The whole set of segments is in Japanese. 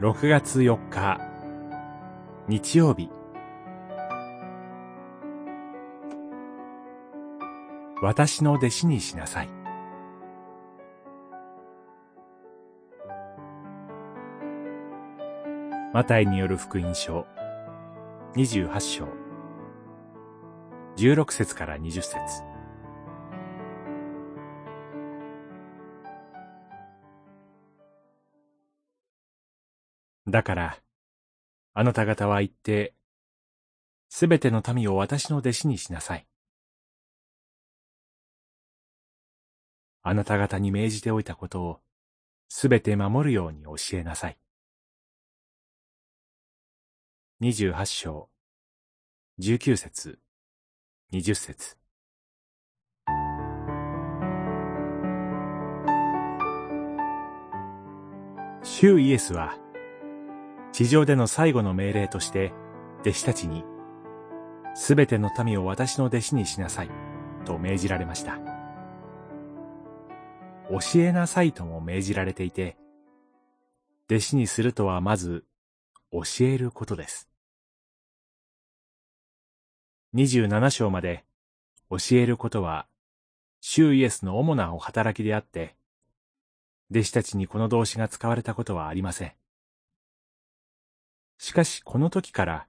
6月4日日曜日。私の弟子にしなさい。マタイによる福音書28章。16節から20節。だから、あなた方は言って、すべての民を私の弟子にしなさい。あなた方に命じておいたことをすべて守るように教えなさい。二十八章、十九節、二十節。主イエスは、地上での最後の命令として、弟子たちに、すべての民を私の弟子にしなさい、と命じられました。教えなさいとも命じられていて、弟子にするとはまず、教えることです。27章まで、教えることは、主イエスの主なお働きであって、弟子たちにこの動詞が使われたことはありません。しかしこの時から、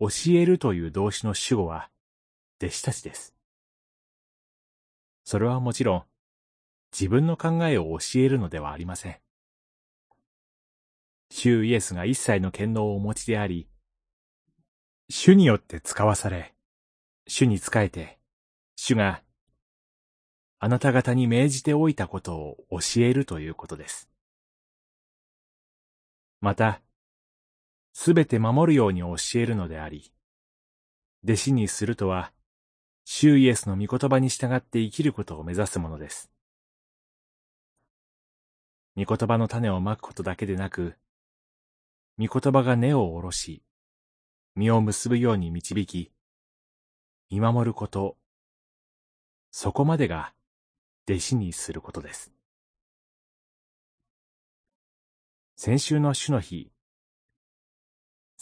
教えるという動詞の主語は、弟子たちです。それはもちろん、自分の考えを教えるのではありません。主イエスが一切の権能をお持ちであり、主によって使わされ、主に仕えて、主があなた方に命じておいたことを教えるということです。また、すべて守るように教えるのであり、弟子にするとは、主イエスの御言葉に従って生きることを目指すものです。御言葉の種をまくことだけでなく、御言葉が根を下ろし、実を結ぶように導き、見守ること、そこまでが弟子にすることです。先週の主の日、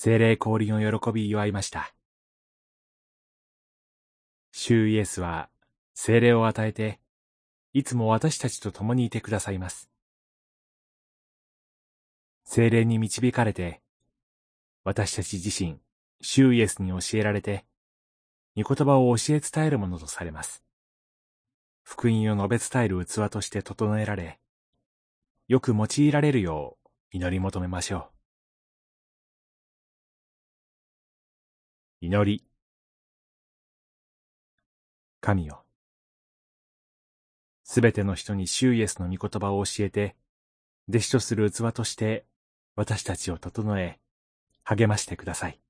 精霊降臨を喜び祝いました。主イエスは精霊を与えて、いつも私たちと共にいてくださいます。精霊に導かれて、私たち自身、主イエスに教えられて、御言葉を教え伝えるものとされます。福音を述べ伝える器として整えられ、よく用いられるよう祈り求めましょう。祈り。神よ。すべての人にシュイエスの御言葉を教えて、弟子とする器として私たちを整え、励ましてください。